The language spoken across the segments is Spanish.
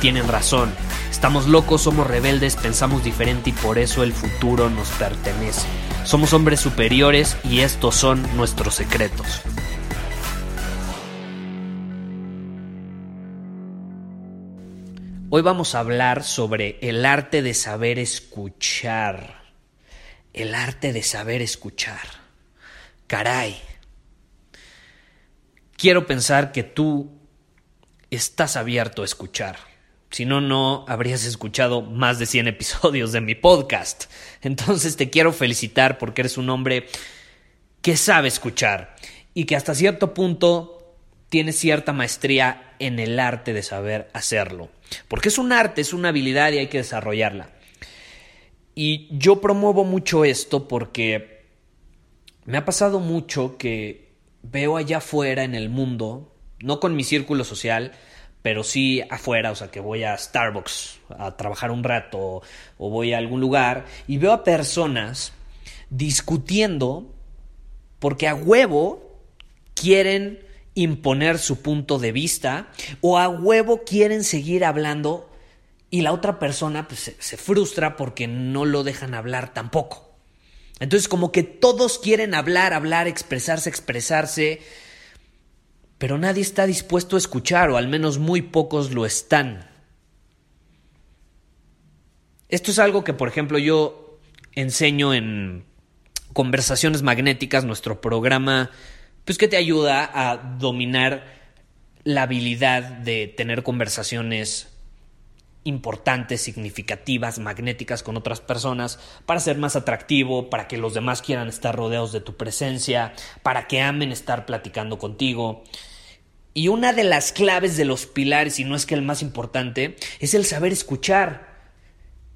tienen razón. Estamos locos, somos rebeldes, pensamos diferente y por eso el futuro nos pertenece. Somos hombres superiores y estos son nuestros secretos. Hoy vamos a hablar sobre el arte de saber escuchar. El arte de saber escuchar. Caray. Quiero pensar que tú estás abierto a escuchar. Si no, no habrías escuchado más de 100 episodios de mi podcast. Entonces te quiero felicitar porque eres un hombre que sabe escuchar y que hasta cierto punto tiene cierta maestría en el arte de saber hacerlo. Porque es un arte, es una habilidad y hay que desarrollarla. Y yo promuevo mucho esto porque me ha pasado mucho que veo allá afuera en el mundo, no con mi círculo social, pero sí afuera, o sea, que voy a Starbucks a trabajar un rato o voy a algún lugar y veo a personas discutiendo porque a huevo quieren imponer su punto de vista o a huevo quieren seguir hablando y la otra persona pues, se, frustra porque no lo dejan hablar tampoco. Entonces como que todos quieren hablar, hablar, expresarse, expresarse, pero nadie está dispuesto a escuchar o al menos muy pocos lo están. Esto es algo que, por ejemplo, yo enseño en Conversaciones Magnéticas, nuestro programa pues que te ayuda a dominar la habilidad de tener conversaciones importantes, significativas, magnéticas con otras personas, para ser más atractivo, para que los demás quieran estar rodeados de tu presencia, para que amen estar platicando contigo. Y una de las claves de los pilares, y no es que el más importante, es el saber escuchar.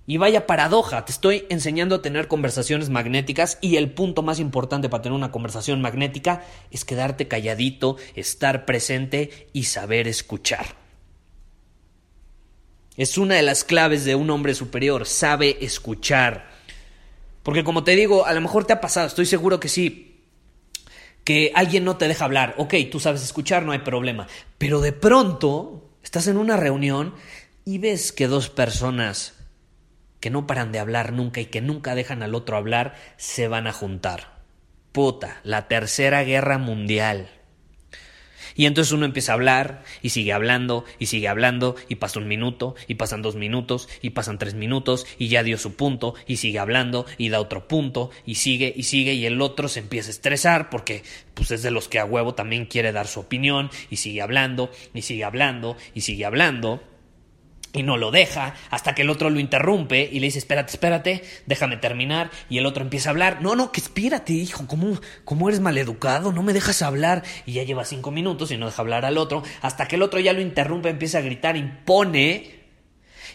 Y vaya paradoja, te estoy enseñando a tener conversaciones magnéticas y el punto más importante para tener una conversación magnética es quedarte calladito, estar presente y saber escuchar. Es una de las claves de un hombre superior, sabe escuchar. Porque como te digo, a lo mejor te ha pasado, estoy seguro que sí, que alguien no te deja hablar. Ok, tú sabes escuchar, no hay problema. Pero de pronto estás en una reunión y ves que dos personas que no paran de hablar nunca y que nunca dejan al otro hablar, se van a juntar. Puta, la tercera guerra mundial. Y entonces uno empieza a hablar y sigue hablando y sigue hablando y pasa un minuto y pasan dos minutos y pasan tres minutos y ya dio su punto y sigue hablando y da otro punto y sigue y sigue y el otro se empieza a estresar porque pues es de los que a huevo también quiere dar su opinión y sigue hablando y sigue hablando y sigue hablando y no lo deja hasta que el otro lo interrumpe y le dice, espérate, espérate, déjame terminar. Y el otro empieza a hablar, no, no, que espérate, hijo, ¿cómo, cómo eres maleducado? No me dejas hablar. Y ya lleva cinco minutos y no deja hablar al otro, hasta que el otro ya lo interrumpe, empieza a gritar, impone.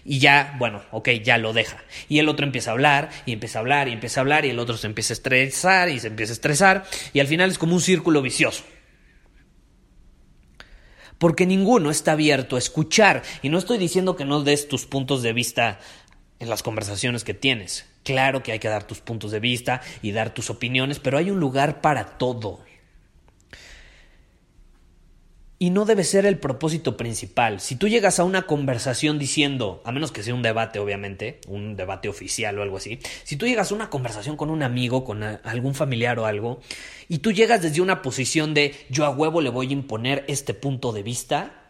Y ya, bueno, ok, ya lo deja. Y el otro empieza a hablar, y empieza a hablar, y empieza a hablar, y el otro se empieza a estresar, y se empieza a estresar, y al final es como un círculo vicioso porque ninguno está abierto a escuchar. Y no estoy diciendo que no des tus puntos de vista en las conversaciones que tienes. Claro que hay que dar tus puntos de vista y dar tus opiniones, pero hay un lugar para todo. Y no debe ser el propósito principal. Si tú llegas a una conversación diciendo, a menos que sea un debate, obviamente, un debate oficial o algo así, si tú llegas a una conversación con un amigo, con algún familiar o algo, y tú llegas desde una posición de yo a huevo le voy a imponer este punto de vista,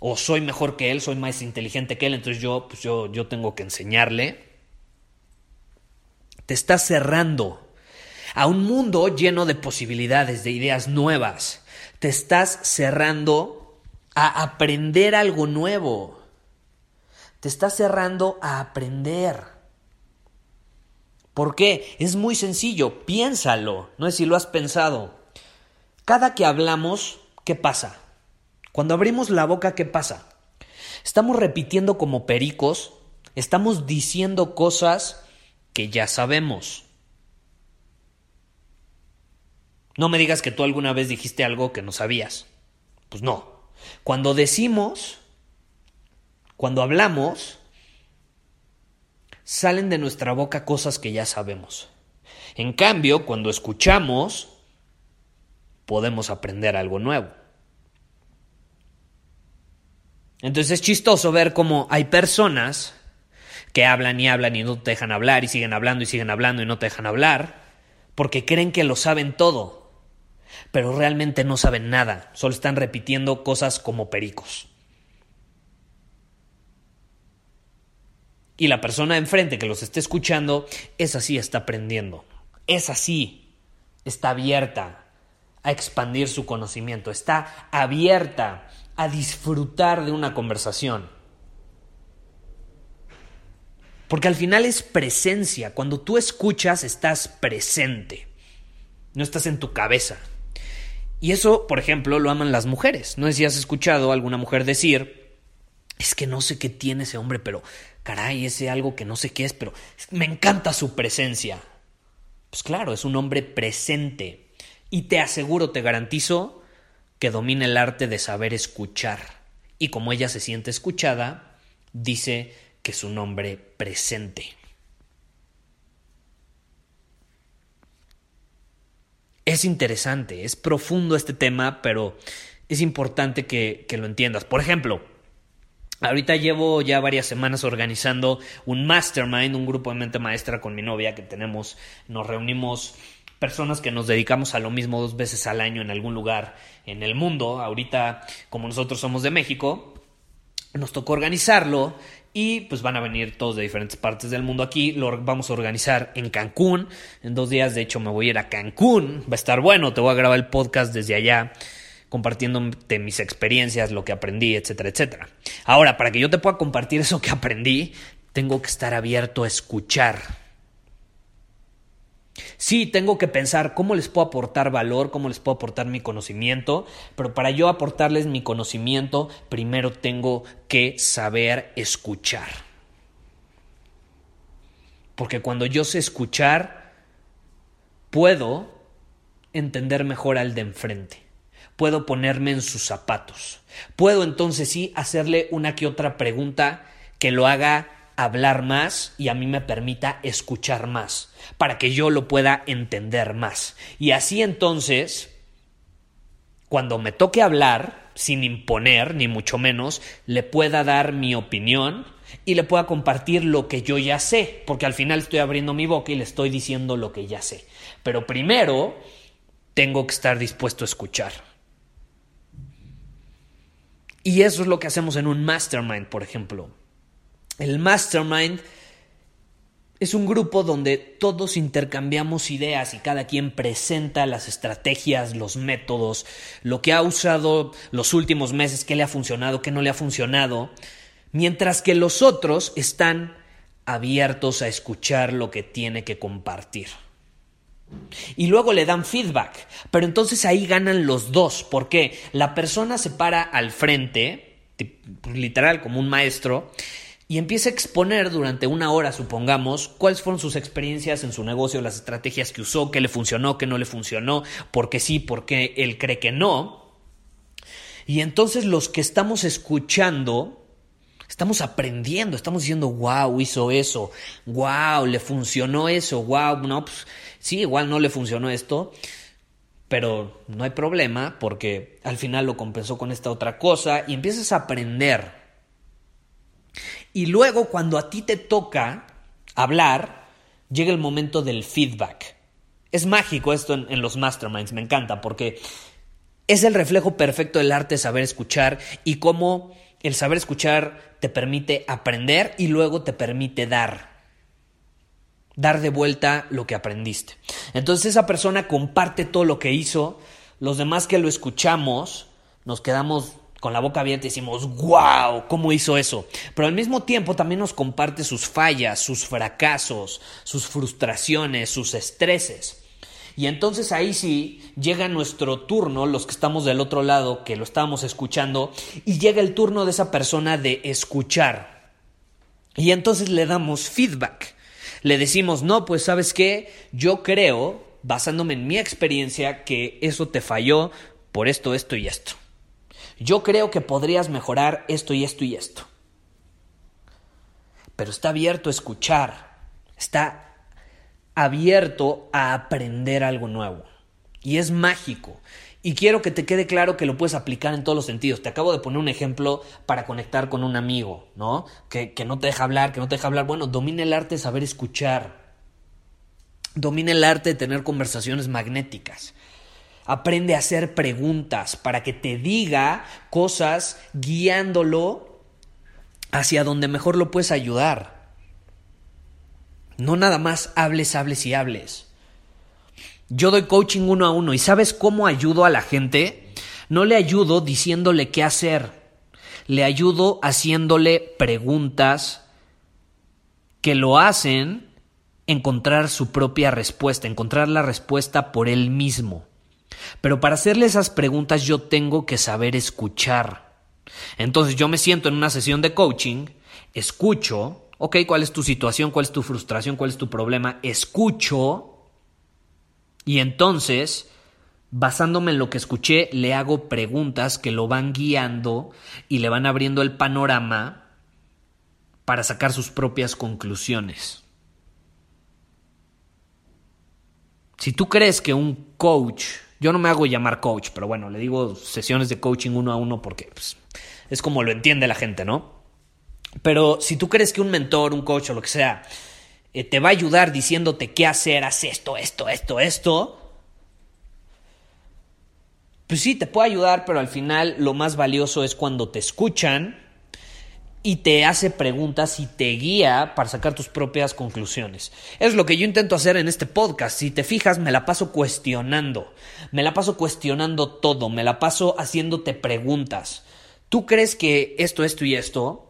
o soy mejor que él, soy más inteligente que él, entonces yo, pues yo, yo tengo que enseñarle, te estás cerrando a un mundo lleno de posibilidades, de ideas nuevas te estás cerrando a aprender algo nuevo. te está cerrando a aprender. ¿Por qué? Es muy sencillo, piénsalo, no es si lo has pensado. Cada que hablamos, ¿qué pasa? Cuando abrimos la boca, ¿qué pasa? Estamos repitiendo como pericos, estamos diciendo cosas que ya sabemos. No me digas que tú alguna vez dijiste algo que no sabías. Pues no. Cuando decimos, cuando hablamos, salen de nuestra boca cosas que ya sabemos. En cambio, cuando escuchamos, podemos aprender algo nuevo. Entonces es chistoso ver cómo hay personas que hablan y hablan y no te dejan hablar y siguen hablando y siguen hablando y no te dejan hablar porque creen que lo saben todo, pero realmente no saben nada, solo están repitiendo cosas como pericos. Y la persona enfrente que los esté escuchando, es así, está aprendiendo. Es así, está abierta a expandir su conocimiento, está abierta a disfrutar de una conversación. Porque al final es presencia. Cuando tú escuchas, estás presente. No estás en tu cabeza. Y eso, por ejemplo, lo aman las mujeres. No sé si has escuchado a alguna mujer decir, es que no sé qué tiene ese hombre, pero caray, ese algo que no sé qué es, pero me encanta su presencia. Pues claro, es un hombre presente. Y te aseguro, te garantizo, que domina el arte de saber escuchar. Y como ella se siente escuchada, dice que es un hombre presente. Es interesante, es profundo este tema, pero es importante que, lo entiendas. Por ejemplo, Ahorita llevo ya varias semanas organizando un mastermind, un grupo de mente maestra con mi novia que tenemos, nos reunimos personas que nos dedicamos a lo mismo dos veces al año en algún lugar en el mundo. Ahorita, como nosotros somos de México, nos tocó organizarlo y pues van a venir todos de diferentes partes del mundo aquí. Lo vamos a organizar en Cancún. En dos días, de hecho, me voy a ir a Cancún. Va a estar bueno, te voy a grabar el podcast desde allá compartiéndote mis experiencias, lo que aprendí, etcétera, etcétera. Ahora, para que yo te pueda compartir eso que aprendí, tengo que estar abierto a escuchar. Sí, tengo que pensar cómo les puedo aportar valor, cómo les puedo aportar mi conocimiento, pero para yo aportarles mi conocimiento, primero tengo que saber escuchar. Porque cuando yo sé escuchar, puedo entender mejor al de enfrente puedo ponerme en sus zapatos. Puedo entonces sí hacerle una que otra pregunta que lo haga hablar más y a mí me permita escuchar más, para que yo lo pueda entender más. Y así entonces, cuando me toque hablar, sin imponer, ni mucho menos, le pueda dar mi opinión y le pueda compartir lo que yo ya sé, porque al final estoy abriendo mi boca y le estoy diciendo lo que ya sé. Pero primero, tengo que estar dispuesto a escuchar. Y eso es lo que hacemos en un mastermind, por ejemplo. El mastermind es un grupo donde todos intercambiamos ideas y cada quien presenta las estrategias, los métodos, lo que ha usado los últimos meses, qué le ha funcionado, qué no le ha funcionado, mientras que los otros están abiertos a escuchar lo que tiene que compartir. Y luego le dan feedback. Pero entonces ahí ganan los dos. porque La persona se para al frente, literal como un maestro, y empieza a exponer durante una hora, supongamos, cuáles fueron sus experiencias en su negocio, las estrategias que usó, qué le funcionó, qué no le funcionó, por qué sí, por qué él cree que no. Y entonces los que estamos escuchando Estamos aprendiendo, estamos diciendo, wow, hizo eso, wow, le funcionó eso, wow, no, pues sí, igual no le funcionó esto, pero no hay problema porque al final lo compensó con esta otra cosa y empiezas a aprender. Y luego cuando a ti te toca hablar, llega el momento del feedback. Es mágico esto en, los masterminds, me encanta porque es el reflejo perfecto del arte de saber escuchar y cómo el saber escuchar te permite aprender y luego te permite dar. Dar de vuelta lo que aprendiste. Entonces esa persona comparte todo lo que hizo, los demás que lo escuchamos nos quedamos con la boca abierta y decimos, wow, ¿cómo hizo eso? Pero al mismo tiempo también nos comparte sus fallas, sus fracasos, sus frustraciones, sus estreses. Y entonces ahí sí llega nuestro turno, los que estamos del otro lado, que lo estábamos escuchando, y llega el turno de esa persona de escuchar. Y entonces le damos feedback. Le decimos, no, pues sabes qué, yo creo, basándome en mi experiencia, que eso te falló por esto, esto y esto. Yo creo que podrías mejorar esto y esto y esto. Pero está abierto a escuchar, está abierto a aprender algo nuevo. Y es mágico. Y quiero que te quede claro que lo puedes aplicar en todos los sentidos. Te acabo de poner un ejemplo para conectar con un amigo, ¿no? Que, que no te deja hablar, que no te deja hablar. Bueno, domina el arte de saber escuchar. Domina el arte de tener conversaciones magnéticas. Aprende a hacer preguntas para que te diga cosas guiándolo hacia donde mejor lo puedes ayudar. No nada más hables, hables y hables. Yo doy coaching uno a uno y ¿sabes cómo ayudo a la gente? No le ayudo diciéndole qué hacer. Le ayudo haciéndole preguntas que lo hacen encontrar su propia respuesta, encontrar la respuesta por él mismo. Pero para hacerle esas preguntas yo tengo que saber escuchar. Entonces yo me siento en una sesión de coaching, escucho, ok, ¿cuál es tu situación? ¿Cuál es tu frustración? ¿Cuál es tu problema? Escucho y entonces, basándome en lo que escuché, le hago preguntas que lo van guiando y le van abriendo el panorama para sacar sus propias conclusiones. Si tú crees que un coach yo no me hago llamar coach, pero bueno, le digo sesiones de coaching uno a uno porque pues, es como lo entiende la gente, ¿no? Pero si tú crees que un mentor, un coach o lo que sea, eh, te va a ayudar diciéndote qué hacer, haz esto, esto, esto, esto, pues sí, te puede ayudar, pero al final lo más valioso es cuando te escuchan y te hace preguntas y te guía para sacar tus propias conclusiones. Es lo que yo intento hacer en este podcast. Si te fijas, me la paso cuestionando. Me la paso cuestionando todo. Me la paso haciéndote preguntas. ¿Tú crees que esto, esto y esto?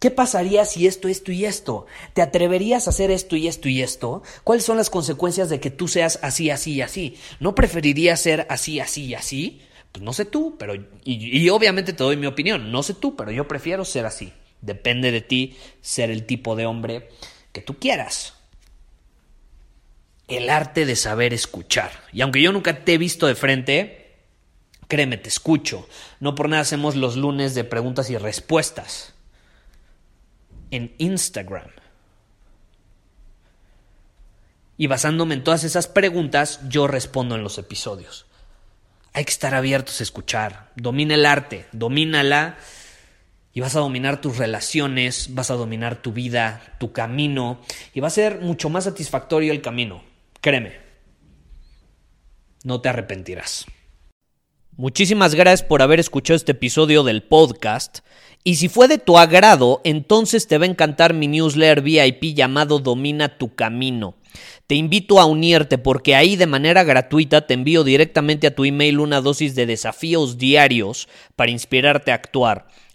¿Qué pasaría si esto, esto y esto? ¿Te atreverías a hacer esto y esto y esto? ¿Cuáles son las consecuencias de que tú seas así, así y así? ¿No preferirías ser así, así y así? Pues no sé tú, pero... Y, y obviamente te doy mi opinión. No sé tú, pero yo prefiero ser así. Depende de ti ser el tipo de hombre que tú quieras. El arte de saber escuchar. Y aunque yo nunca te he visto de frente, créeme, te escucho. No por nada hacemos los lunes de preguntas y respuestas en Instagram. Y basándome en todas esas preguntas, yo respondo en los episodios. Hay que estar abiertos a escuchar. Domina el arte, domínala y vas a dominar tus relaciones, vas a dominar tu vida, tu camino y va a ser mucho más satisfactorio el camino. Créeme, no te arrepentirás. Muchísimas gracias por haber escuchado este episodio del podcast. Y si fue de tu agrado, entonces te va a encantar mi newsletter VIP llamado Domina tu Camino. Te invito a unirte porque ahí de manera gratuita te envío directamente a tu email una dosis de desafíos diarios para inspirarte a actuar.